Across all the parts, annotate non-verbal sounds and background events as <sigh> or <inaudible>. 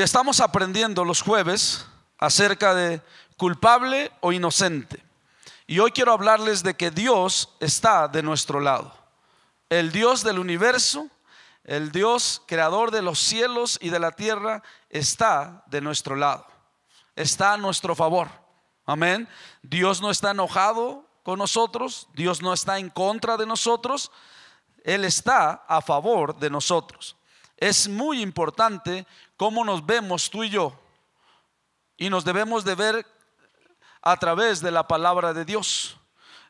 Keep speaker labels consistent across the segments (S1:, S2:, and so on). S1: Estamos aprendiendo los jueves acerca de culpable o inocente. Y hoy quiero hablarles de que Dios está de nuestro lado. El Dios del universo, el Dios creador de los cielos y de la tierra, está de nuestro lado. Está a nuestro favor. Amén. Dios no está enojado con nosotros, Dios no está en contra de nosotros, Él está a favor de nosotros. Es muy importante cómo nos vemos tú y yo. Y nos debemos de ver a través de la palabra de Dios.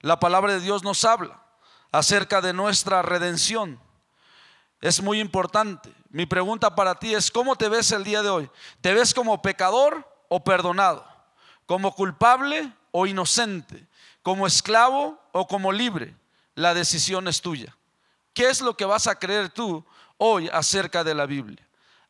S1: La palabra de Dios nos habla acerca de nuestra redención. Es muy importante. Mi pregunta para ti es, ¿cómo te ves el día de hoy? ¿Te ves como pecador o perdonado? ¿Como culpable o inocente? ¿Como esclavo o como libre? La decisión es tuya. ¿Qué es lo que vas a creer tú hoy acerca de la Biblia?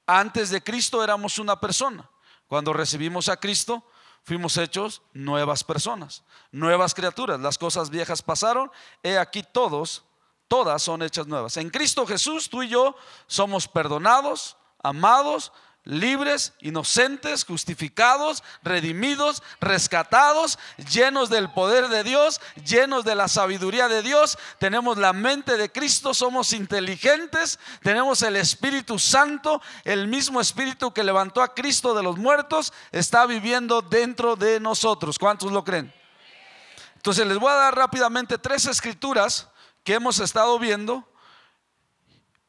S1: Antes de Cristo éramos una persona. Cuando recibimos a Cristo, fuimos hechos nuevas personas, nuevas criaturas. Las cosas viejas pasaron, he aquí todos, todas son hechas nuevas. En Cristo Jesús, tú y yo somos perdonados, amados, libres, inocentes, justificados, redimidos, rescatados, llenos del poder de Dios, llenos de la sabiduría de Dios, tenemos la mente de Cristo, somos inteligentes, tenemos el Espíritu Santo, el mismo Espíritu que levantó a Cristo de los muertos, está viviendo dentro de nosotros. ¿Cuántos lo creen? Entonces les voy a dar rápidamente tres escrituras que hemos estado viendo.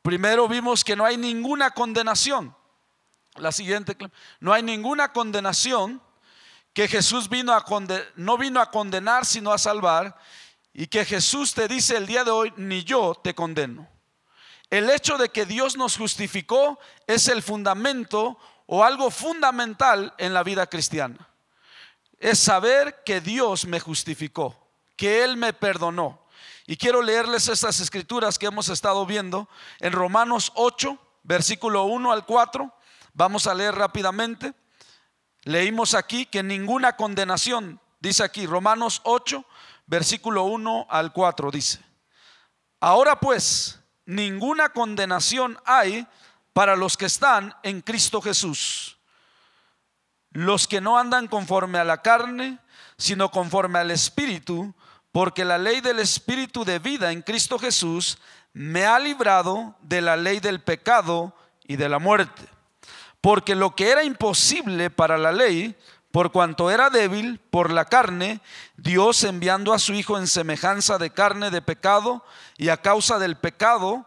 S1: Primero vimos que no hay ninguna condenación. La siguiente, no hay ninguna condenación que Jesús vino a condenar, no vino a condenar, sino a salvar, y que Jesús te dice el día de hoy, ni yo te condeno. El hecho de que Dios nos justificó es el fundamento o algo fundamental en la vida cristiana. Es saber que Dios me justificó, que Él me perdonó. Y quiero leerles estas escrituras que hemos estado viendo en Romanos 8, versículo 1 al 4. Vamos a leer rápidamente. Leímos aquí que ninguna condenación, dice aquí Romanos 8, versículo 1 al 4, dice, ahora pues, ninguna condenación hay para los que están en Cristo Jesús, los que no andan conforme a la carne, sino conforme al Espíritu, porque la ley del Espíritu de vida en Cristo Jesús me ha librado de la ley del pecado y de la muerte. Porque lo que era imposible para la ley, por cuanto era débil por la carne, Dios enviando a su Hijo en semejanza de carne de pecado y a causa del pecado,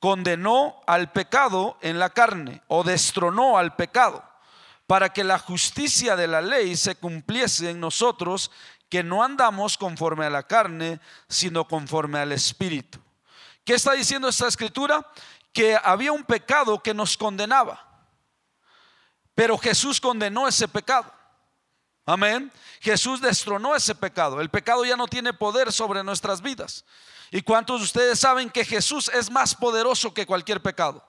S1: condenó al pecado en la carne o destronó al pecado, para que la justicia de la ley se cumpliese en nosotros, que no andamos conforme a la carne, sino conforme al Espíritu. ¿Qué está diciendo esta escritura? Que había un pecado que nos condenaba pero Jesús condenó ese pecado. Amén. Jesús destronó ese pecado. El pecado ya no tiene poder sobre nuestras vidas. ¿Y cuántos de ustedes saben que Jesús es más poderoso que cualquier pecado?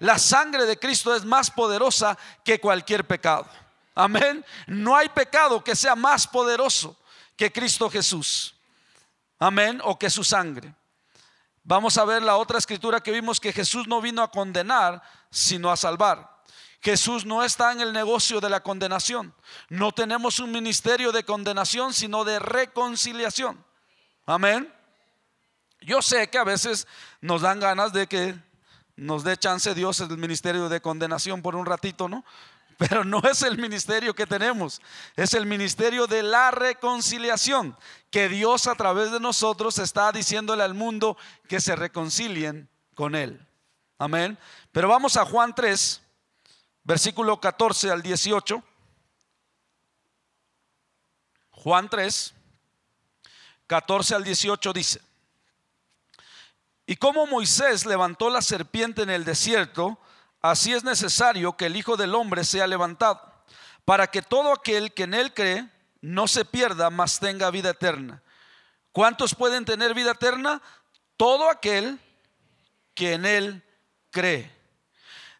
S1: La sangre de Cristo es más poderosa que cualquier pecado. Amén. No hay pecado que sea más poderoso que Cristo Jesús. Amén. O que su sangre. Vamos a ver la otra escritura que vimos que Jesús no vino a condenar, sino a salvar. Jesús no está en el negocio de la condenación. No tenemos un ministerio de condenación, sino de reconciliación. Amén. Yo sé que a veces nos dan ganas de que nos dé chance Dios el ministerio de condenación por un ratito, ¿no? <laughs> Pero no es el ministerio que tenemos, es el ministerio de la reconciliación, que Dios a través de nosotros está diciéndole al mundo que se reconcilien con Él. Amén. Pero vamos a Juan 3, versículo 14 al 18, Juan 3, 14 al 18 dice, y como Moisés levantó la serpiente en el desierto, así es necesario que el Hijo del Hombre sea levantado, para que todo aquel que en él cree no se pierda, mas tenga vida eterna. ¿Cuántos pueden tener vida eterna? Todo aquel que en él cree.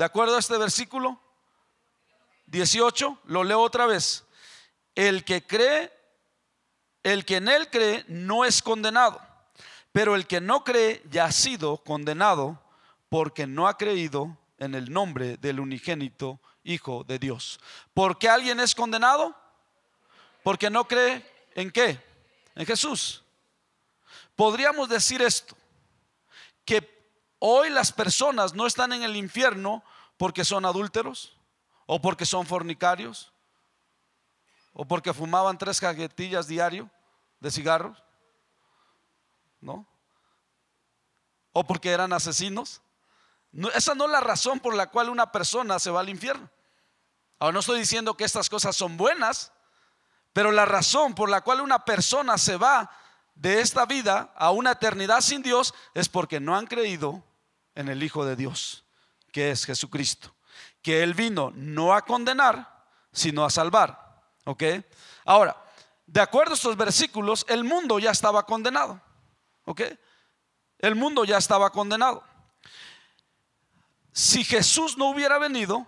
S1: ¿De acuerdo a este versículo? 18, lo leo otra vez. El que cree, el que en él cree no es condenado, pero el que no cree ya ha sido condenado porque no ha creído en el nombre del unigénito Hijo de Dios. ¿Por qué alguien es condenado? Porque no cree en qué? En Jesús. Podríamos decir esto, que hoy las personas no están en el infierno porque son adúlteros o porque son fornicarios o porque fumaban tres cajetillas diario de cigarros, ¿no? O porque eran asesinos. esa no es la razón por la cual una persona se va al infierno. Ahora no estoy diciendo que estas cosas son buenas, pero la razón por la cual una persona se va de esta vida a una eternidad sin Dios es porque no han creído en el Hijo de Dios que es Jesucristo. Que Él vino no a condenar, sino a salvar. ¿Ok? Ahora, de acuerdo a estos versículos, el mundo ya estaba condenado. ¿Ok? El mundo ya estaba condenado. Si Jesús no hubiera venido,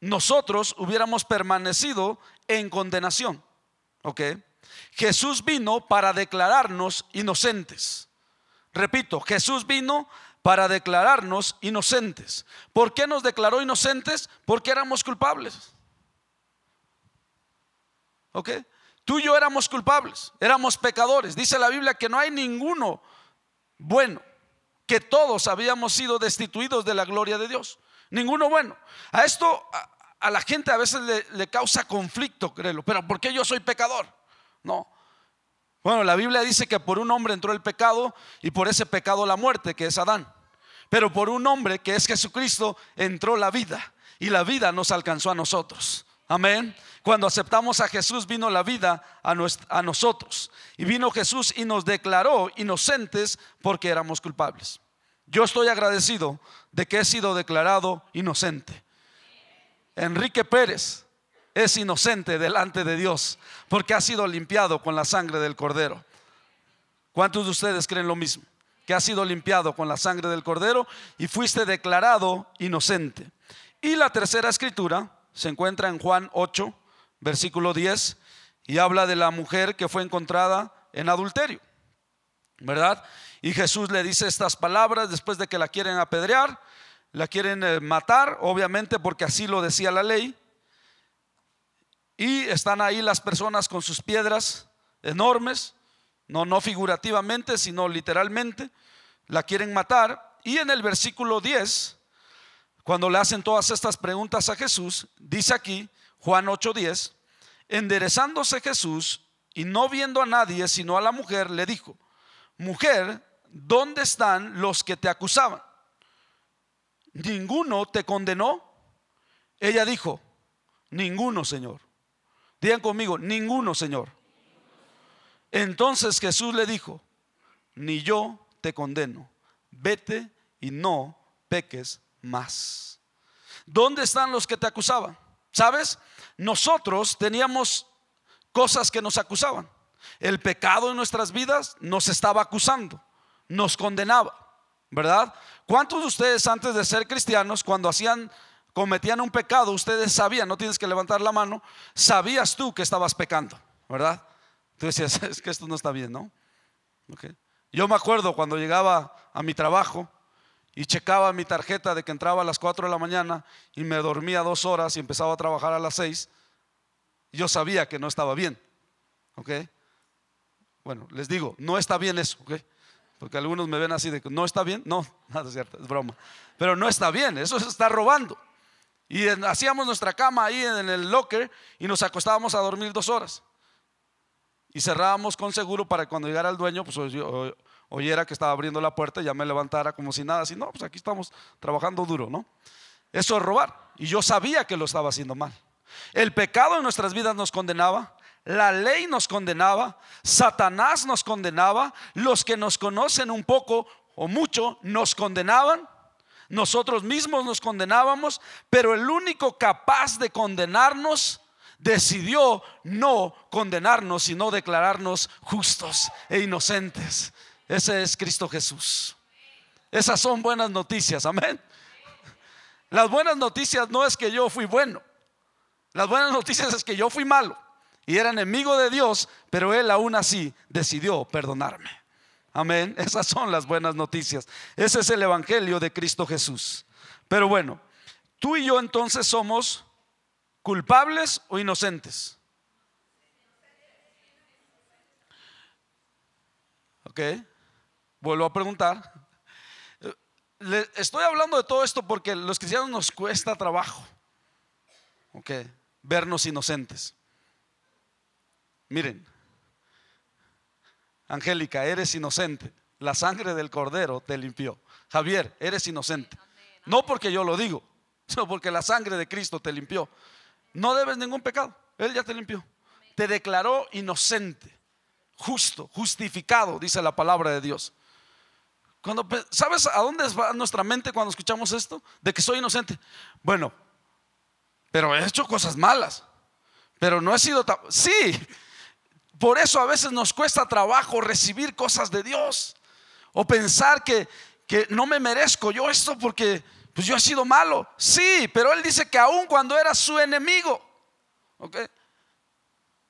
S1: nosotros hubiéramos permanecido en condenación. ¿Ok? Jesús vino para declararnos inocentes. Repito, Jesús vino para declararnos inocentes. ¿Por qué nos declaró inocentes? Porque éramos culpables. ¿Ok? Tú y yo éramos culpables, éramos pecadores. Dice la Biblia que no hay ninguno bueno, que todos habíamos sido destituidos de la gloria de Dios. Ninguno bueno. A esto a, la gente a veces le, le causa conflicto, créelo. Pero ¿por qué yo soy pecador? No, bueno, la Biblia dice que por un hombre entró el pecado y por ese pecado la muerte, que es Adán. Pero por un hombre, que es Jesucristo, entró la vida y la vida nos alcanzó a nosotros. Amén. Cuando aceptamos a Jesús vino la vida a, a nosotros. Y vino Jesús y nos declaró inocentes porque éramos culpables. Yo estoy agradecido de que he sido declarado inocente. Enrique Pérez es inocente delante de Dios porque ha sido limpiado con la sangre del cordero. ¿Cuántos de ustedes creen lo mismo? Que ha sido limpiado con la sangre del cordero y fuiste declarado inocente. Y la tercera escritura se encuentra en Juan 8, versículo 10, y habla de la mujer que fue encontrada en adulterio. ¿Verdad? Y Jesús le dice estas palabras después de que la quieren apedrear, la quieren eh, matar, obviamente porque así lo decía la ley. Y están ahí las personas con sus piedras enormes, no, no figurativamente, sino literalmente, la quieren matar. Y en el versículo 10, cuando le hacen todas estas preguntas a Jesús, dice aquí Juan 8:10, enderezándose Jesús y no viendo a nadie sino a la mujer, le dijo, mujer, ¿dónde están los que te acusaban? ¿Ninguno te condenó? Ella dijo, ninguno, Señor. Digan conmigo, ninguno, Señor. Entonces Jesús le dijo, ni yo te condeno, vete y no peques más. ¿Dónde están los que te acusaban? ¿Sabes? Nosotros teníamos cosas que nos acusaban. El pecado en nuestras vidas nos estaba acusando, nos condenaba, ¿verdad? ¿Cuántos de ustedes antes de ser cristianos, cuando hacían cometían un pecado, ustedes sabían, no tienes que levantar la mano, sabías tú que estabas pecando, ¿verdad? Tú decías, <laughs> es que esto no está bien, ¿no? Yo me acuerdo cuando llegaba a mi trabajo y checaba mi tarjeta de que entraba a las 4 de la mañana y me dormía dos horas y empezaba a trabajar a las 6, yo sabía que no estaba bien, ¿ok? Bueno, les digo, no está bien eso, ¿ok? Porque algunos me ven así de que no está bien, no, <laughs> nada cierto, es broma. Pero no está bien, eso se está robando. Y hacíamos nuestra cama ahí en el locker y nos acostábamos a dormir dos horas. Y cerrábamos con seguro para cuando llegara el dueño, pues oyera que estaba abriendo la puerta y ya me levantara como si nada. si no, pues aquí estamos trabajando duro, ¿no? Eso es robar. Y yo sabía que lo estaba haciendo mal. El pecado en nuestras vidas nos condenaba, la ley nos condenaba, Satanás nos condenaba, los que nos conocen un poco o mucho nos condenaban nosotros mismos nos condenábamos, pero el único capaz de condenarnos decidió no condenarnos, sino declararnos justos e inocentes. Ese es Cristo Jesús. Esas son buenas noticias, amén. Las buenas noticias no es que yo fui bueno. Las buenas noticias es que yo fui malo y era enemigo de Dios, pero Él aún así decidió perdonarme. Amén. <laughs> Esas son las buenas noticias. Ese es el Evangelio de Cristo Jesús. Pero bueno, tú y yo entonces somos culpables o inocentes. Ok, vuelvo a preguntar. estoy hablando de todo esto porque los cristianos nos cuesta trabajo. Ok, vernos inocentes. Miren, Angélica, eres inocente. La sangre del cordero te limpió. Javier, eres inocente. No porque yo lo digo, <laughs> sino porque la sangre de Cristo te limpió. No debes ningún pecado. Él ya te limpió. Te declaró inocente, justo, justificado, dice la palabra de Dios. Cuando, ¿Sabes a dónde va nuestra mente cuando escuchamos esto? De que soy inocente. Bueno, pero he hecho cosas malas. Pero no he sido... Sí, por eso a veces nos cuesta trabajo recibir cosas de Dios o pensar que, no me merezco yo esto porque pues yo he sido malo. Sí, pero él dice que aun cuando era su enemigo, ¿ok?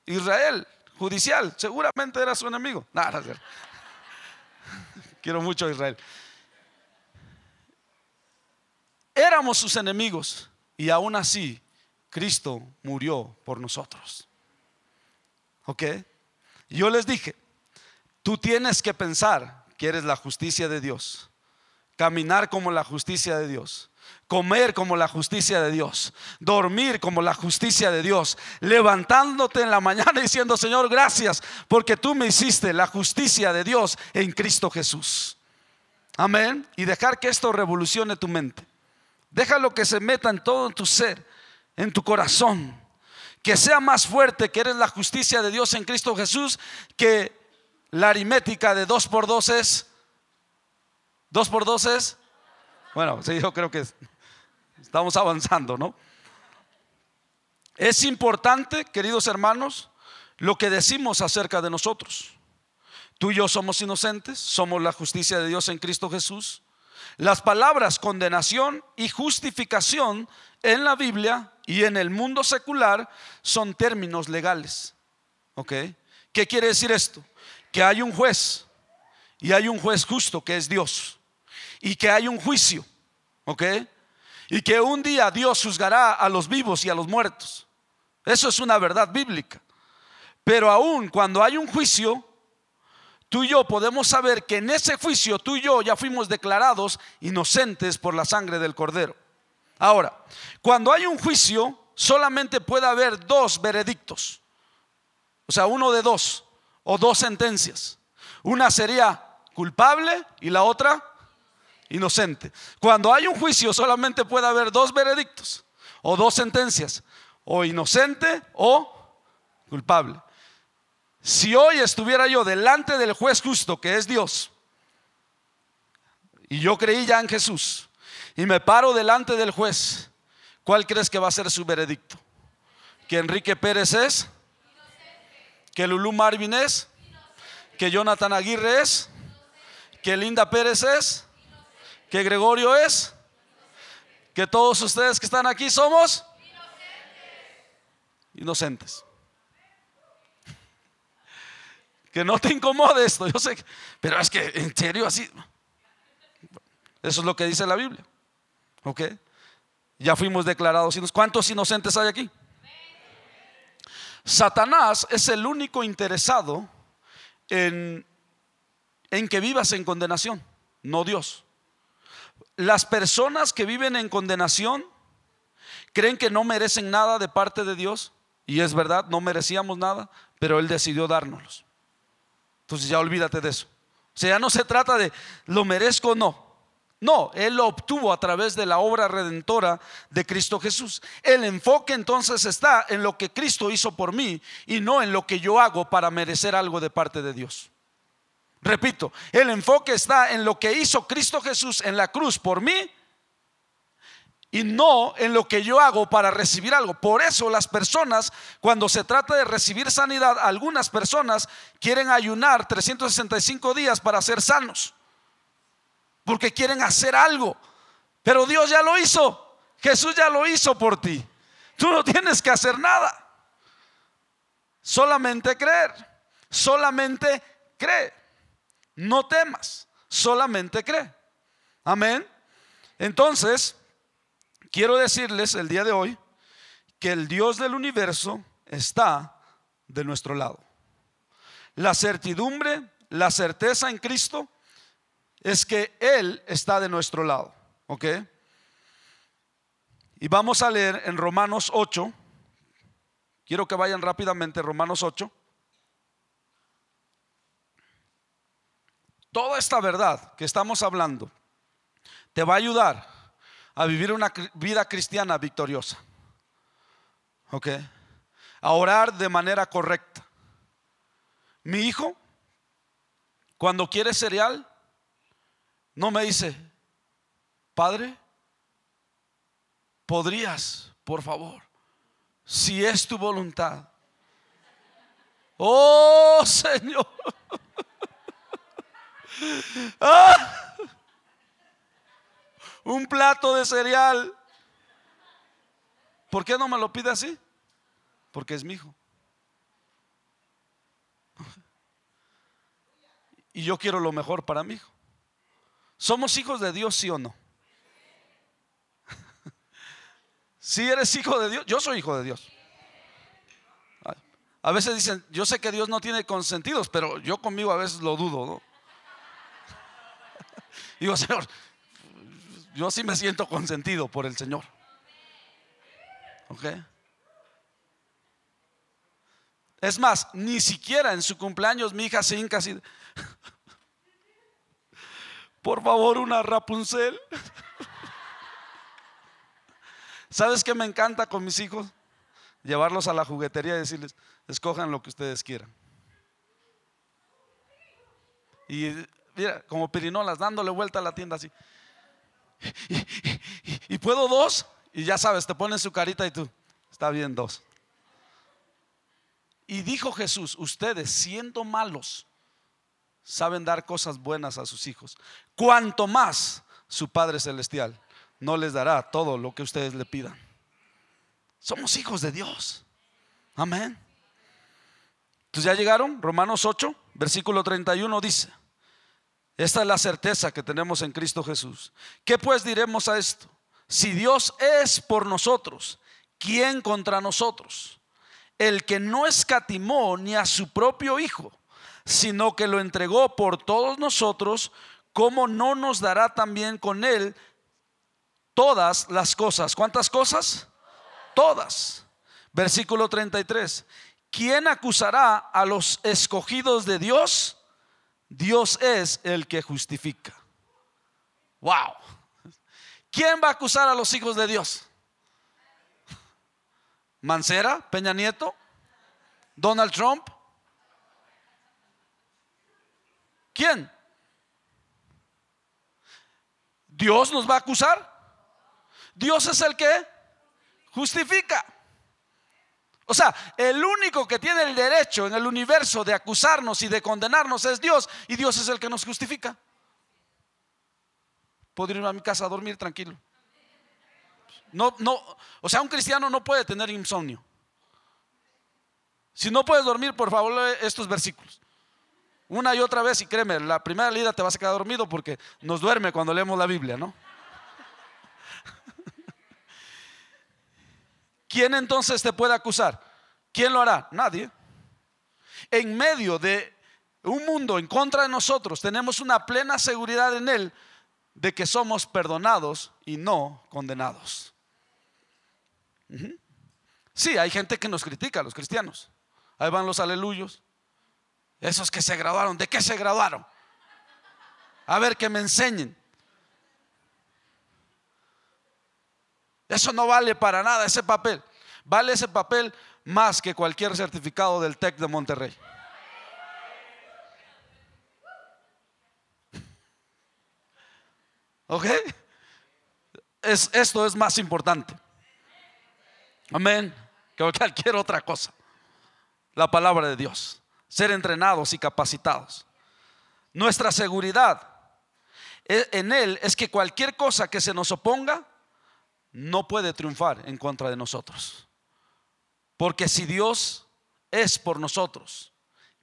S1: Israel, judicial, seguramente era su enemigo. Nada, <laughs> quiero mucho a Israel. Éramos sus enemigos y aún así Cristo murió por nosotros. ¿Ok? Yo les dije, tú tienes que pensar que eres la justicia de Dios, caminar como la justicia de Dios, comer como la justicia de Dios, dormir como la justicia de Dios, levantándote en la mañana <laughs> diciendo, Señor, gracias, porque tú me hiciste la justicia de Dios en Cristo Jesús. Amén. Y dejar que esto revolucione tu mente. Déjalo que se meta en todo tu ser, en tu corazón que sea más fuerte que eres la justicia de Dios en Cristo Jesús, que la aritmética de dos por dos es, Dos por dos es, bueno, sí, yo creo que estamos avanzando, ¿no? Es importante, queridos hermanos, lo que decimos acerca de nosotros. Tú y yo somos inocentes, somos la justicia de Dios en Cristo Jesús. Las palabras condenación y justificación en la Biblia y en el mundo secular son términos legales. ¿Ok? ¿Qué quiere decir esto? Que hay un juez y hay un juez justo que es Dios y que hay un juicio. ¿Ok? Y que un día Dios juzgará a los vivos y a los muertos. Eso es una verdad bíblica. Pero aún cuando hay un juicio, tú y yo podemos saber que en ese juicio tú y yo ya fuimos declarados inocentes por la sangre del cordero. Ahora, cuando hay un juicio, solamente puede haber dos veredictos. O sea, uno de dos o dos sentencias. Una sería culpable y la otra inocente. Cuando hay un juicio, solamente puede haber dos veredictos o dos sentencias. O inocente o culpable. Si hoy estuviera yo delante del juez justo, que es Dios, y yo creí ya en Jesús, y me paro delante del juez, ¿cuál crees que va a ser su veredicto? ¿Que Enrique Pérez es? ¿Que Lulú Marvin es? ¿Que Jonathan Aguirre es? ¿Que Linda Pérez es? ¿Que Gregorio es? ¿Que todos ustedes que están aquí somos? Inocentes. Que no te incomode esto, yo sé, pero es que en serio así. Eso es lo que dice la Biblia. ¿Ok? Ya fuimos declarados ¿Cuántos inocentes hay aquí? Satanás es el único interesado en, en que vivas en condenación, no Dios. Las personas que viven en condenación creen que no merecen nada de parte de Dios, y es verdad, no merecíamos nada, pero Él decidió dárnoslos. Entonces ya olvídate de eso. O sea, ya no se trata de lo merezco o no. No, Él lo obtuvo a través de la obra redentora de Cristo Jesús. El enfoque entonces está en lo que Cristo hizo por mí y no en lo que yo hago para merecer algo de parte de Dios. Repito, el enfoque está en lo que hizo Cristo Jesús en la cruz por mí y no en lo que yo hago para recibir algo. Por eso las personas, cuando se trata de recibir sanidad, algunas personas quieren ayunar 365 días para ser sanos porque quieren hacer algo. Pero Dios ya lo hizo. Jesús ya lo hizo por ti. Tú no tienes que hacer nada. Solamente creer. Solamente cree. No temas. Solamente cree. Amén. Entonces, quiero decirles el día de hoy que el Dios del universo está de nuestro lado. La certidumbre, la certeza en Cristo es que Él está de nuestro lado. ¿Ok? Y vamos a leer en Romanos 8. Quiero que vayan rápidamente, Romanos 8. Toda esta verdad que estamos hablando te va a ayudar a vivir una vida cristiana victoriosa. ¿Ok? A orar de manera correcta. Mi hijo, cuando quiere cereal, no me dice, Padre, podrías, por favor, si es tu voluntad. Oh Señor. <laughs> Ah. Un plato de cereal. ¿Por qué no me lo pide así? Porque es mi hijo. <laughs> Y yo quiero lo mejor para mi hijo. ¿Somos hijos de Dios, sí o no? Si <laughs> eres hijo de Dios, yo soy hijo de Dios. A veces dicen, yo sé que Dios no tiene consentidos, pero yo conmigo a veces lo dudo, ¿no? <laughs> Digo, Señor, yo sí me siento consentido por el Señor. ¿Ok? Es más, ni siquiera en su cumpleaños mi hija se casi. <laughs> por favor, una Rapunzel. ¿Sabes qué me encanta con mis hijos? Llevarlos a la juguetería y decirles, escojan lo que ustedes quieran. Y mira, como pirinolas, dándole vuelta a la tienda así. ¿Y, puedo dos? Y ya sabes, te ponen su carita y tú, está bien dos. Y dijo Jesús, ustedes siendo malos, saben dar cosas buenas a sus hijos. Cuanto más su Padre Celestial no les dará todo lo que ustedes le pidan. Somos hijos de Dios. Amén. Entonces ya llegaron, Romanos 8, versículo 31 dice, esta es la certeza que tenemos en Cristo Jesús. ¿Qué pues diremos a esto? Si Dios es por nosotros, ¿quién contra nosotros? El que no escatimó ni a su propio Hijo sino que lo entregó por todos nosotros, ¿cómo no nos dará también con él todas las cosas? ¿Cuántas cosas? Todas. Versículo 33. ¿Quién acusará a los escogidos de Dios? Dios es el que justifica. Wow. ¿Quién va a acusar a los hijos de Dios? ¿Mancera? ¿Peña Nieto? ¿Donald Trump? ¿Quién? ¿Dios nos va a acusar? Dios es el que justifica. O sea, el único que tiene el derecho en el universo de acusarnos y de condenarnos es Dios y Dios es el que nos justifica. Puedo irme a mi casa a dormir tranquilo. No, no, o sea, un cristiano no puede tener insomnio. Si no puedes dormir, por favor, lee estos versículos una y otra vez y créeme, la primera lida te vas a quedar dormido porque nos duerme cuando leemos la Biblia, ¿no? <laughs> ¿Quién entonces te puede acusar? ¿Quién lo hará? Nadie. En medio de un mundo en contra de nosotros, tenemos una plena seguridad en Él de que somos perdonados y no condenados. Sí, hay gente que nos critica, los cristianos. Ahí van los aleluyos. Esos que se graduaron, ¿de qué se graduaron? A ver que me enseñen. Eso no vale para nada, ese papel. Vale ese papel más que cualquier certificado del TEC de Monterrey. ¿Ok? esto es más importante. Amén. Que cualquier otra cosa. La palabra de Dios ser entrenados y capacitados. Nuestra seguridad e, en Él es que cualquier cosa que se nos oponga no puede triunfar en contra de nosotros. Porque si Dios es por nosotros,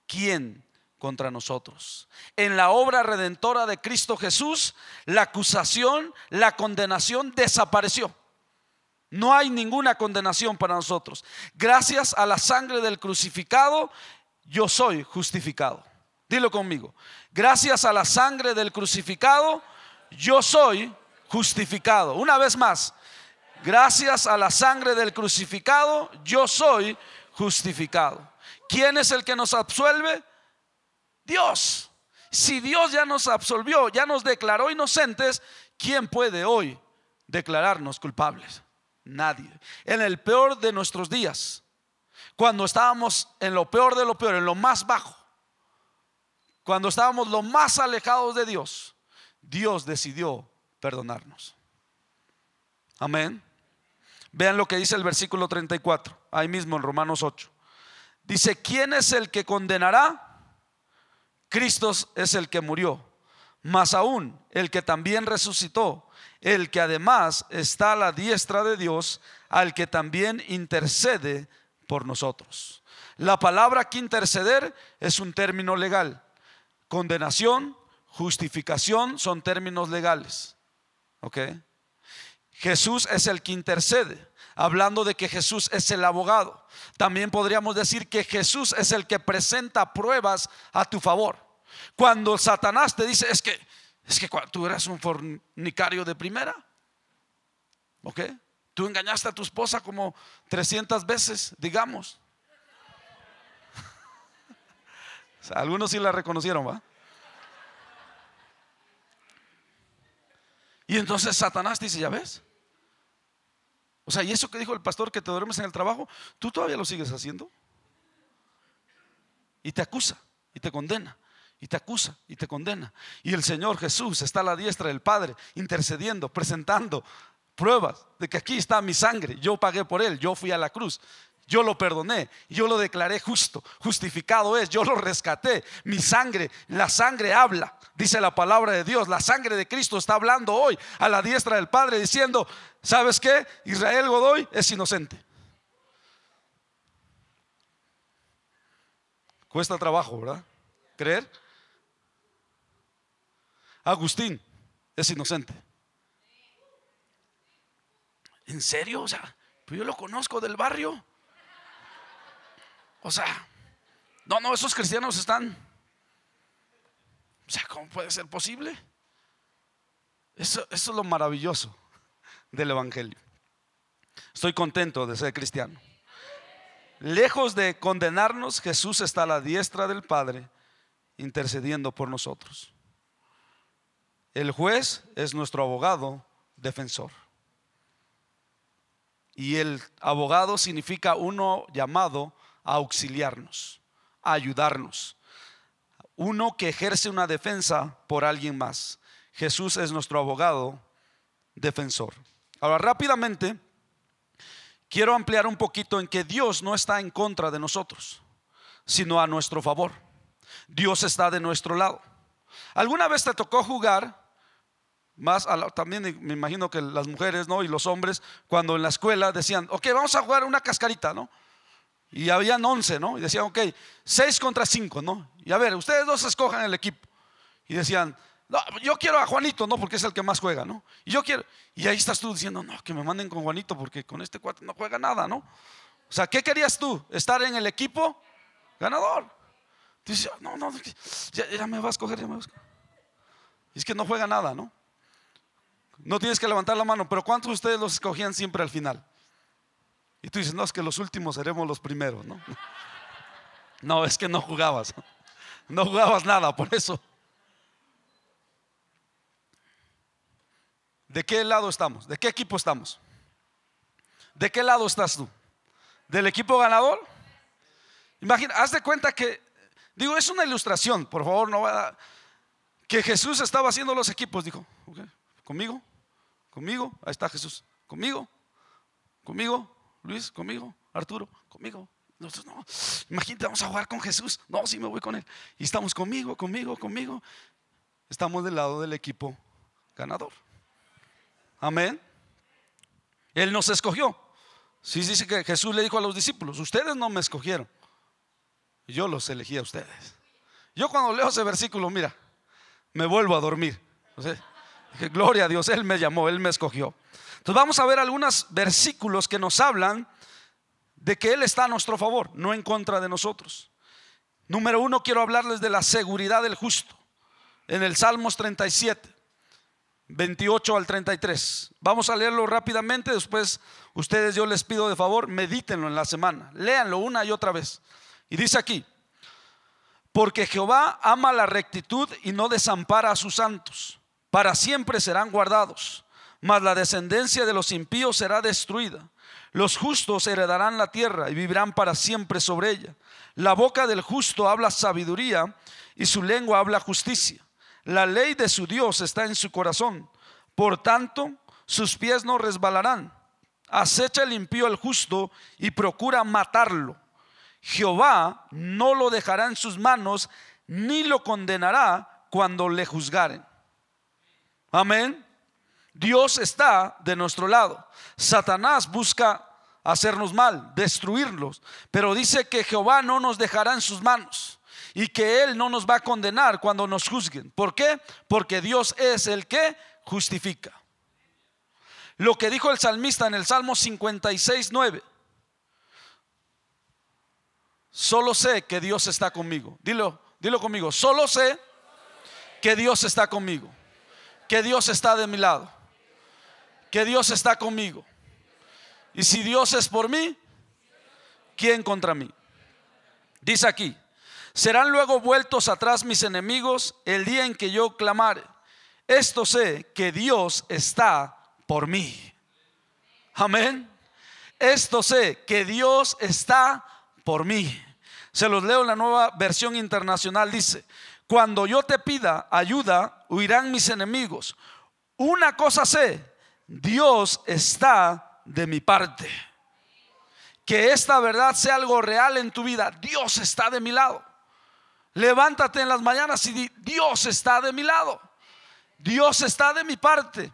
S1: ¿quién contra nosotros? En la obra redentora de Cristo Jesús, la acusación, la condenación desapareció. No hay ninguna condenación para nosotros. Gracias a la sangre del crucificado yo soy justificado. Dilo conmigo. Gracias a la sangre del crucificado, yo soy justificado. Una vez más, gracias a la sangre del crucificado, yo soy justificado. ¿Quién es el que nos absuelve? Dios. Si Dios ya nos absolvió, ya nos declaró inocentes, ¿quién puede hoy declararnos culpables? Nadie. En el peor de nuestros días, cuando estábamos en lo peor de lo peor, en lo más bajo, cuando estábamos lo más alejados de Dios, Dios decidió perdonarnos. Amén. Vean lo que dice el versículo 34, ahí mismo en Romanos 8. Dice, ¿quién es el que condenará? Cristo es el que murió, más aún el que también resucitó, el que además está a la diestra de Dios, al que también intercede por nosotros. La palabra que interceder es un término legal. Condenación, justificación son términos legales. ¿Ok? Jesús es el que intercede, hablando de que Jesús es el abogado. También podríamos decir que Jesús es el que presenta pruebas a tu favor. Cuando Satanás te dice, es que, es que tú eres un fornicario de primera. ¿Ok? Tú engañaste a tu esposa como 300 veces, digamos. <laughs> Algunos sí la reconocieron, ¿va? Y entonces Satanás dice, ¿ya ves? O sea, ¿y eso que dijo el pastor que te duermes en el trabajo? ¿Tú todavía lo sigues haciendo? Y te acusa, y te condena, y te acusa, y te condena. Y el Señor Jesús está a la diestra del Padre, intercediendo, presentando pruebas de que aquí está mi sangre, yo pagué por él, yo fui a la cruz, yo lo perdoné, yo lo declaré justo, justificado es, yo lo rescaté, mi sangre, la sangre habla, dice la palabra de Dios, la sangre de Cristo está hablando hoy a la diestra del Padre diciendo, ¿sabes qué? Israel Godoy es inocente. Cuesta trabajo, ¿verdad? ¿Creer? Agustín es inocente. ¿En serio? O sea, pues yo lo conozco del barrio. O sea, no, no, esos cristianos están. O sea, ¿cómo puede ser posible? eso es lo maravilloso del Evangelio. Estoy contento de ser cristiano. Lejos de condenarnos, Jesús está a la diestra del Padre intercediendo por nosotros. El juez es nuestro abogado defensor. Y el abogado significa uno llamado a auxiliarnos, a ayudarnos. Uno que ejerce una defensa por alguien más. Jesús es nuestro abogado defensor. Ahora rápidamente, quiero ampliar un poquito en que Dios no está en contra de nosotros, sino a nuestro favor. Dios está de nuestro lado. ¿Alguna vez te tocó jugar más también me imagino que las mujeres y los hombres, cuando en la escuela decían, ok, vamos a jugar una cascarita, ¿no? Y habían 11, ¿no? Y decían, ok, 6 contra 5, ¿no? Y a ver, ustedes dos escojan el equipo. Y decían, yo quiero a Juanito, ¿no? Porque es el que más juega, ¿no? Y yo quiero, y ahí estás tú diciendo, no, que me manden con Juanito porque con este cuate no juega nada, ¿no? O sea, ¿qué querías tú? ¿Estar en el equipo ganador? Dices, no, no, ya, me vas a coger, ya me vas a es que no juega nada, ¿no? No tienes que levantar la mano, pero ¿cuántos de ustedes los escogían siempre al final? Y tú dices, no, es que los últimos seremos los primeros, ¿no? <laughs> No, es que no jugabas. No jugabas nada, por eso. ¿De qué lado estamos? ¿De qué equipo estamos? ¿De qué lado estás tú? ¿Del equipo ganador? Imagina, haz de cuenta que, digo, es una ilustración, por favor, no va que Jesús estaba haciendo los equipos, dijo, conmigo, conmigo, ahí está Jesús, conmigo, conmigo, Luis, conmigo, Arturo, conmigo. Nosotros no, imagínate, vamos a jugar con Jesús. No, sí me voy con él. Y estamos conmigo, conmigo, conmigo. Estamos del lado del equipo ganador. Amén. Él nos escogió. Sí dice que Jesús le dijo a los discípulos, ustedes no me escogieron. Yo los elegí a ustedes. Yo cuando leo ese versículo, mira, me vuelvo a dormir gloria a Dios, Él me llamó, Él me escogió. Entonces vamos a ver algunos versículos que nos hablan de que Él está a nuestro favor, no en contra de nosotros. Número uno, quiero hablarles de la seguridad del justo. En el Salmos 37, 28 al 33. Vamos a leerlo rápidamente, después ustedes yo les pido de favor, medítenlo en la semana, léanlo una y otra vez. Y dice aquí, porque Jehová ama la rectitud y no desampara a sus santos para siempre serán guardados, mas la descendencia de los impíos será destruida. Los justos heredarán la tierra y vivirán para siempre sobre ella. La boca del justo habla sabiduría y su lengua habla justicia. La ley de su Dios está en su corazón. Por tanto, sus pies no resbalarán. Acecha el impío al justo y procura matarlo. Jehová no lo dejará en sus manos, ni lo condenará cuando le juzgaren. Amén. Dios está de nuestro lado. Satanás busca hacernos mal, destruirlos. Pero dice que Jehová no nos dejará en sus manos y que Él no nos va a condenar cuando nos juzguen. ¿Por qué? Porque Dios es el que justifica. Lo que dijo el salmista en el Salmo 56:9. Solo sé que Dios está conmigo. Dilo, dilo conmigo. Solo sé que Dios está conmigo que Dios está de mi lado, que Dios está conmigo. Y si Dios es por mí, ¿quién contra mí? Dice aquí, serán luego vueltos atrás mis enemigos el día en que yo clamare. Esto sé que Dios está por mí. Amén. Esto sé que Dios está por mí. Se los leo en la nueva versión internacional. Dice, cuando yo te pida ayuda, huirán mis enemigos. Una cosa sé, Dios está de mi parte. Que esta verdad sea algo real en tu vida. Dios está de mi lado. Levántate en las mañanas y di, Dios está de mi lado. Dios está de mi parte.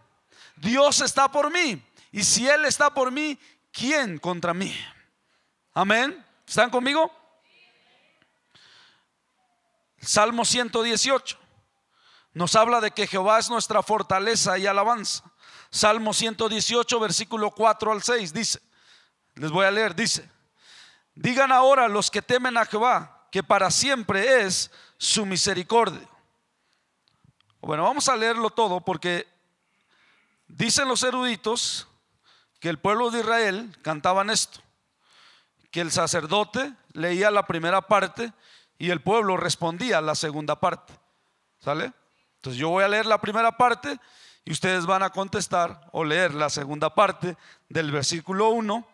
S1: Dios está por mí. Y si Él está por mí, ¿quién contra mí? Amén. ¿Están conmigo? Salmo 118 nos habla de que Jehová es nuestra fortaleza y alabanza. Salmo 118, versículo 4 al 6 dice, les voy a leer, dice, digan ahora los que temen a Jehová que para siempre es su misericordia. Bueno, vamos a leerlo todo porque dicen los eruditos que el pueblo de Israel cantaban esto, que el sacerdote leía la primera parte y el pueblo respondía a la segunda parte. ¿Sale? Entonces yo voy a leer la primera parte y ustedes van a contestar o leer la segunda parte del versículo 1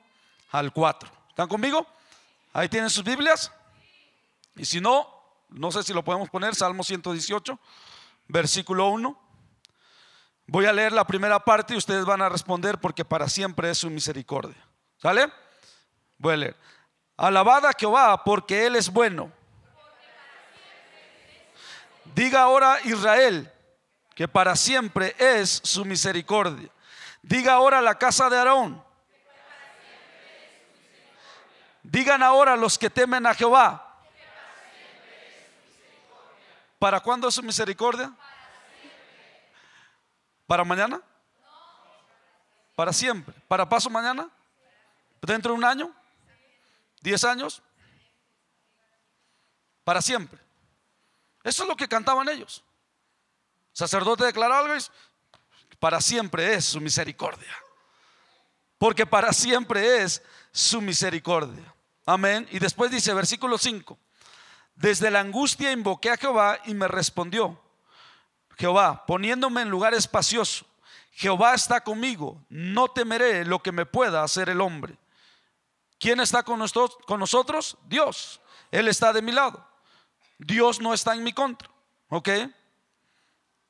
S1: al 4. ¿Están conmigo? Ahí tienen sus Biblias. Y si no, no sé si lo podemos poner, Salmo 118, versículo 1. Voy a leer la primera parte y ustedes van a responder porque para siempre es su misericordia. ¿Sale? Voy a leer. Alabada Jehová porque Él es bueno Diga ahora Israel, que para siempre es su misericordia. Diga ahora la casa de Aarón. Digan ahora los que temen a Jehová. ¿Para cuándo es su misericordia? ¿Para mañana? Para siempre. ¿Para paso mañana? ¿Dentro de un año? ¿Diez años? Para siempre. Eso es lo que cantaban ellos. sacerdote declaró algo para siempre es su misericordia. Porque para siempre es su misericordia. Amén. Y después dice, versículo 5, desde la angustia invoqué a Jehová y me respondió, Jehová, poniéndome en lugar espacioso, Jehová está conmigo, no temeré lo que me pueda hacer el hombre. ¿Quién está Con nosotros? Dios. Él está de mi lado. Dios no está en mi contra. ¿Ok?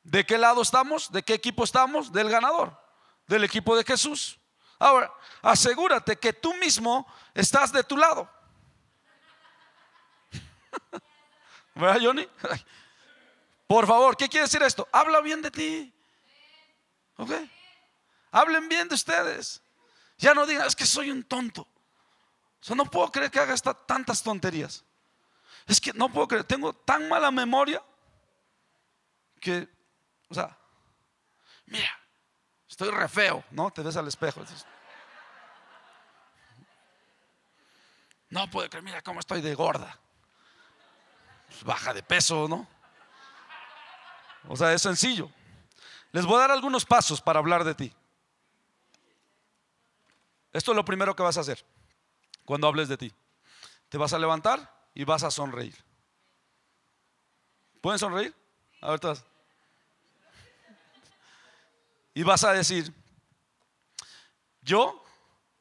S1: ¿De qué lado estamos? ¿De qué equipo estamos? Del ganador, del equipo de Jesús. Ahora, asegúrate que tú mismo estás de tu lado. <laughs> ¿Verdad, Johnny? <laughs> Por favor, ¿qué quiere decir esto? Habla bien de ti. ¿Ok? Hablen bien de ustedes. Ya no digas que soy un tonto. O sea, no puedo creer que haga tantas tonterías. Es que no puedo creer, tengo tan mala memoria que, o sea, mira, estoy re feo, ¿no? Te ves al espejo. no puedo creer, mira cómo estoy de gorda. Pues baja de peso, ¿no? O sea, es sencillo. Les voy a dar algunos pasos para hablar de ti. Esto es lo primero que vas a hacer cuando hables de ti. Te vas a levantar y vas a sonreír. ¿Pueden sonreír? A ver todas. Y vas a decir, yo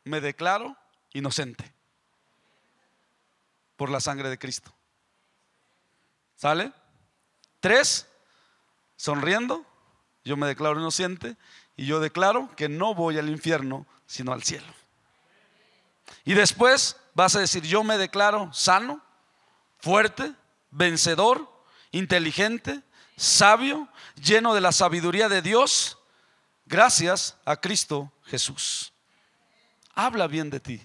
S1: me declaro inocente por la sangre de Cristo. ¿Sale? Tres, sonriendo, yo me declaro inocente y yo declaro que no voy al infierno, sino al cielo. Y después vas a decir, yo me declaro sano fuerte, vencedor, inteligente, sabio, lleno de la sabiduría de Dios, gracias a Cristo Jesús. Habla bien de ti.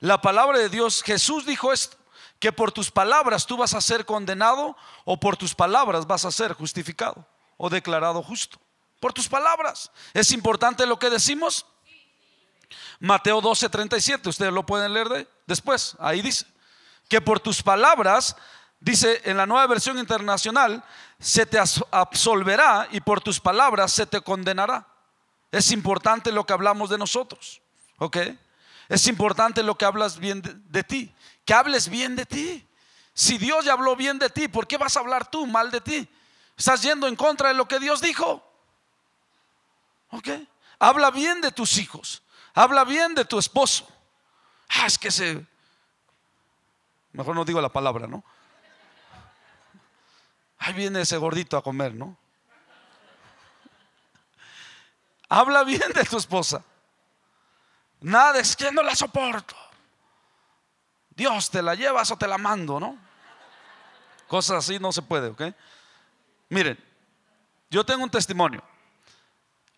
S1: La palabra de Dios, Jesús dijo esto, que por tus palabras tú vas a ser condenado o por tus palabras vas a ser justificado o declarado justo. Por tus palabras. ¿Es importante lo que decimos? Mateo 12, 37, ustedes lo pueden leer después, ahí dice que por tus palabras, dice en la nueva versión internacional, se te absolverá y por tus palabras se te condenará. Es importante lo que hablamos de nosotros, ¿ok? Es importante lo que hablas bien de, ti, que hables bien de ti. Si Dios ya habló bien de ti, ¿por qué vas a hablar tú mal de ti? Estás yendo en contra de lo que Dios dijo. ¿Ok? Habla bien de tus hijos. Habla bien de tu esposo. Ah, es que se Mejor no digo la palabra, ¿no? Ahí viene ese gordito a comer, ¿no? Habla bien de tu esposa. Nada, es que no la soporto. Dios, te la llevas o te la mando, ¿no? Cosas así no se puede, ¿ok? Miren, yo tengo un testimonio.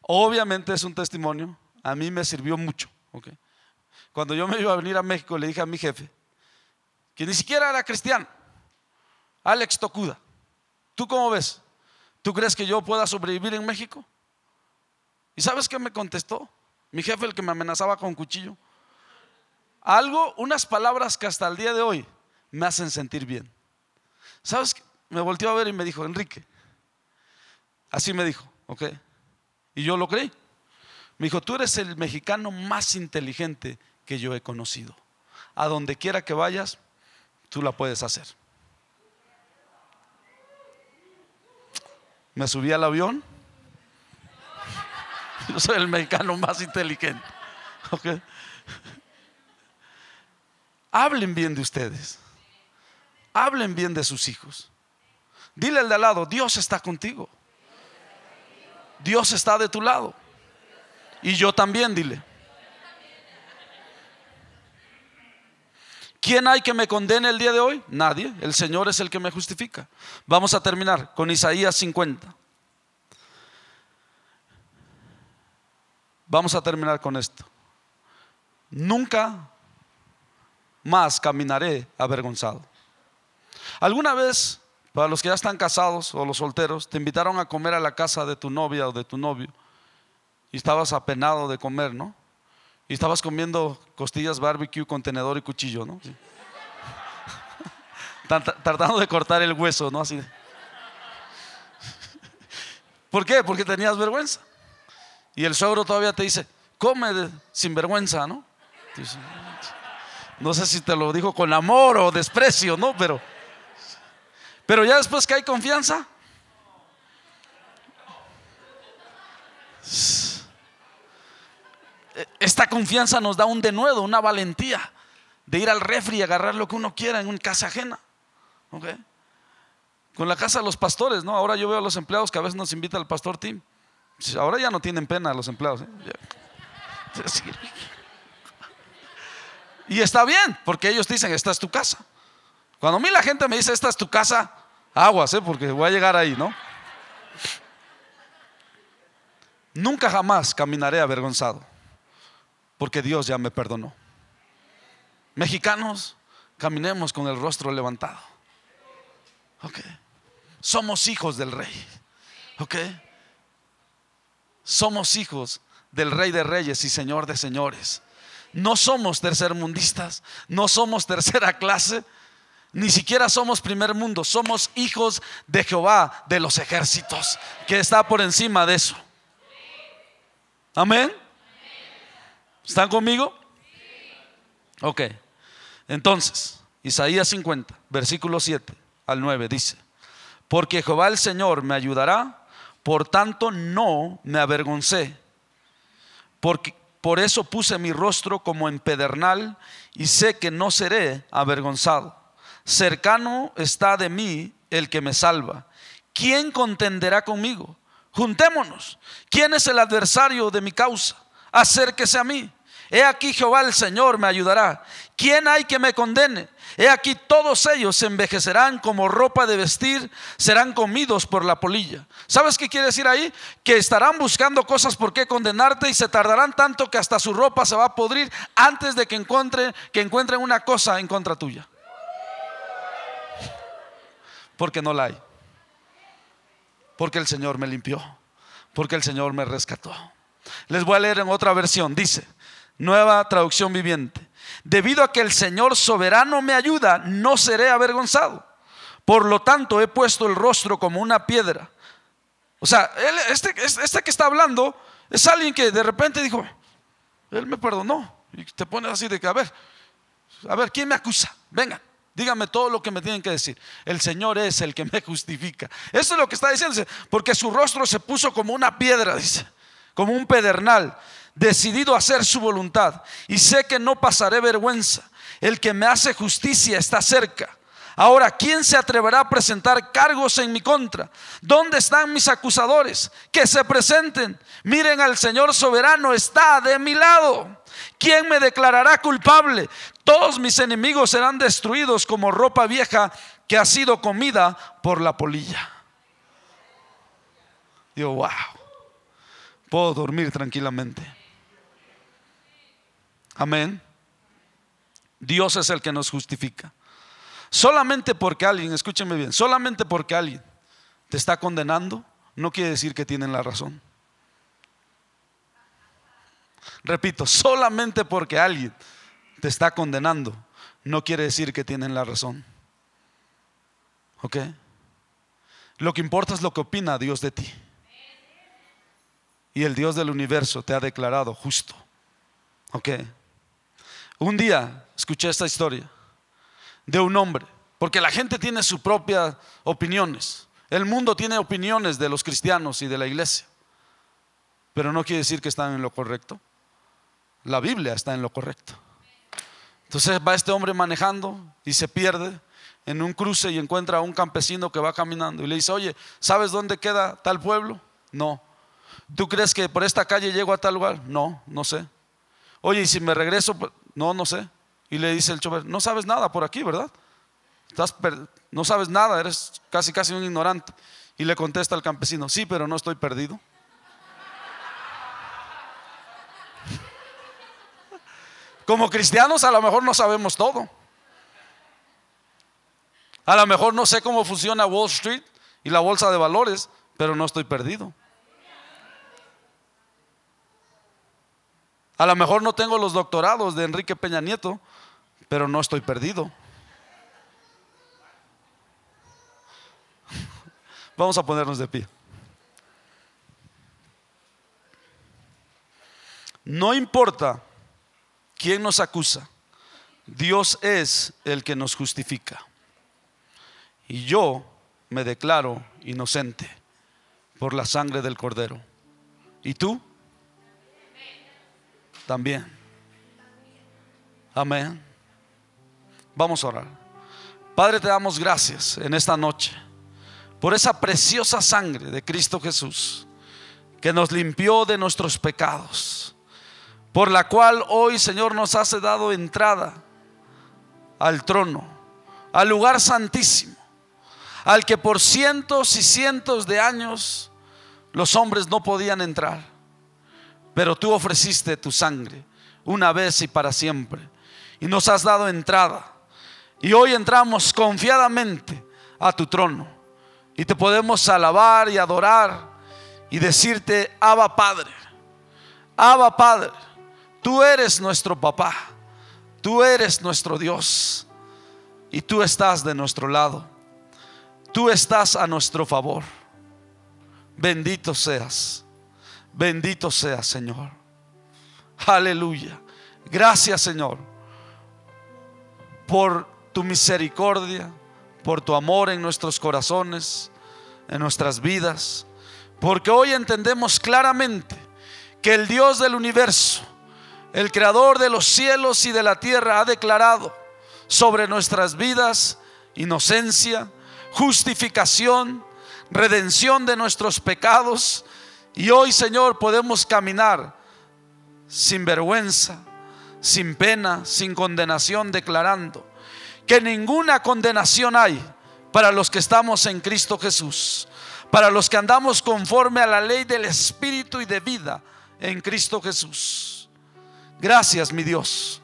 S1: Obviamente es un testimonio. A mí me sirvió mucho, ¿ok? Cuando yo me iba a venir a México, le dije a mi jefe, que ni siquiera era cristiano, Alex Tocuda. ¿Tú cómo ves? ¿Tú crees que yo pueda sobrevivir en México? ¿Y sabes qué me contestó? Mi jefe, el que me amenazaba con cuchillo. Algo, unas palabras que hasta el día de hoy me hacen sentir bien. ¿Sabes? Qué? Me volteó a ver y me dijo, Enrique. Así me dijo, ¿ok? Y yo lo creí. Me dijo, tú eres el mexicano más inteligente que yo he conocido. A donde quiera que vayas, Tú la puedes hacer. Me subí al avión. <laughs> Yo soy el mexicano más inteligente. <laughs> Hablen bien de ustedes. Hablen bien de sus hijos. Dile al de al lado, Dios está contigo. Dios está de tu lado. Y yo también, dile. ¿Quién hay que me condene el día de hoy? Nadie. El Señor es el que me justifica. Vamos a terminar con Isaías 50. Vamos a terminar con esto. Nunca más caminaré avergonzado. ¿Alguna vez, para los que ya están casados o los solteros, te invitaron a comer a la casa de tu novia o de tu novio y estabas apenado de comer, no? Y estabas comiendo costillas barbecue con tenedor y cuchillo, ¿no? <laughs> Tratando de cortar el hueso, ¿no? Así. <laughs> ¿Por qué? Porque tenías vergüenza. Y el suegro todavía te dice, come sin vergüenza, ¿no? No sé si te lo dijo con amor o desprecio, ¿no? Pero, pero ya después que hay confianza esta confianza nos da un denuedo, una valentía de ir al refri y agarrar lo que uno quiera en una casa ajena. Con la casa de los pastores, ¿no? Ahora yo veo a los empleados que a veces nos invita el pastor Tim. Ahora ya no tienen pena los empleados. ¿eh? Y está bien, porque ellos dicen, esta es tu casa. Cuando a mí la gente me dice, esta es tu casa, aguas, ¿eh? porque voy a llegar ahí, ¿no? Nunca jamás caminaré avergonzado porque Dios ya me perdonó. Mexicanos, caminemos con el rostro levantado. Ok. Somos hijos del rey. Ok. Somos hijos del rey de reyes y señor de señores. No somos tercermundistas, no somos tercera clase, ni siquiera somos primer mundo, somos hijos de Jehová de los ejércitos, que está por encima de eso. Amén. ¿Están conmigo? Ok. Entonces, Isaías 50, versículo 7 al 9 dice, porque Jehová el Señor me ayudará, por tanto no me avergoncé, porque, por eso puse mi rostro como en pedernal y sé que no seré avergonzado. Cercano está de mí el que me salva. ¿Quién contenderá conmigo? Juntémonos. ¿Quién es el adversario de mi causa? Acérquese a mí. He aquí Jehová el Señor me ayudará. ¿Quién hay que me condene? He aquí todos ellos se envejecerán como ropa de vestir, serán comidos por la polilla. ¿Sabes qué quiere decir ahí? Que estarán buscando cosas por qué condenarte y se tardarán tanto que hasta su ropa se va a podrir antes de que encuentren, una cosa en contra tuya. Porque no la hay. Porque el Señor me limpió. Porque el Señor me rescató. Les voy a leer en otra versión. Dice. Nueva traducción viviente. Debido a que el Señor soberano me ayuda, no seré avergonzado. Por lo tanto, he puesto el rostro como una piedra. O sea, este, este, este, que está hablando es alguien que de repente dijo, Él me perdonó. Y te pones así de que, a ver, a ver, ¿quién me acusa? Venga, dígame todo lo que me tienen que decir. El Señor es el que me justifica. Eso es lo que está diciendo, porque su rostro se puso como una piedra, dice, como un pedernal decidido a hacer su voluntad y sé que no pasaré vergüenza. El que me hace justicia está cerca. Ahora, ¿quién se atreverá a presentar cargos en mi contra? ¿Dónde están mis acusadores? Que se presenten. Miren al Señor soberano, está de mi lado. ¿Quién me declarará culpable? Todos mis enemigos serán destruidos como ropa vieja que ha sido comida por la polilla. Digo, wow, puedo dormir tranquilamente. Amén. Dios es el que nos justifica. Solamente porque alguien, escúchenme bien, solamente porque alguien te está condenando, no quiere decir que tienen la razón. Repito, solamente porque alguien te está condenando, no quiere decir que tienen la razón. ¿Ok? Lo que importa es lo que opina Dios de ti. Y el Dios del universo te ha declarado justo. ¿Ok? Un día escuché esta historia de un hombre, porque la gente tiene sus propias opiniones. El mundo tiene opiniones de los cristianos y de la iglesia, pero no quiere decir que están en lo correcto. La Biblia está en lo correcto. Entonces va este hombre manejando y se pierde en un cruce y encuentra a un campesino que va caminando y le dice, oye, ¿sabes dónde queda tal pueblo? No. ¿Tú crees que por esta calle llego a tal lugar? No, no sé. Oye, y si me regreso, no, no sé. Y le dice el chofer, no sabes nada por aquí, ¿verdad? no sabes nada, eres casi casi un ignorante. Y le contesta al campesino, sí, pero no estoy perdido. Como cristianos a lo mejor no sabemos todo. A lo mejor no sé cómo funciona Wall Street y la bolsa de valores, pero no estoy perdido. A lo mejor no tengo los doctorados de Enrique Peña Nieto, pero no estoy perdido. Vamos a ponernos de pie. No importa quién nos acusa, Dios es el que nos justifica. Y yo me declaro inocente por la sangre del Cordero. ¿Y tú? también. Amén. Vamos a orar. Padre, te damos gracias en esta noche por esa preciosa sangre de Cristo Jesús que nos limpió de nuestros pecados, por la cual hoy, Señor, nos has dado entrada al trono, al lugar santísimo, al que por cientos y cientos de años los hombres no podían entrar pero tú ofreciste tu sangre una vez y para siempre. Y nos has dado entrada. Y hoy entramos confiadamente a tu trono. Y te podemos alabar y adorar y decirte, Abba Padre, Abba Padre, tú eres nuestro papá, tú eres nuestro Dios y tú estás de nuestro lado, tú estás a nuestro favor. Bendito seas. Bendito sea, Señor. Aleluya. Gracias, Señor, por tu misericordia, por tu amor en nuestros corazones, en nuestras vidas, porque hoy entendemos claramente que el Dios del universo, el creador de los cielos y de la tierra, ha declarado sobre nuestras vidas inocencia, justificación, redención de nuestros pecados y hoy, Señor, podemos caminar sin vergüenza, sin pena, sin condenación, declarando que ninguna condenación hay para los que estamos en Cristo Jesús, para los que andamos conforme a la ley del Espíritu y de vida en Cristo Jesús. Gracias, mi Dios,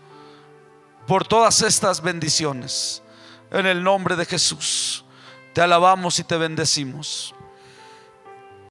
S1: por todas estas bendiciones. En el nombre de Jesús, te alabamos y te bendecimos.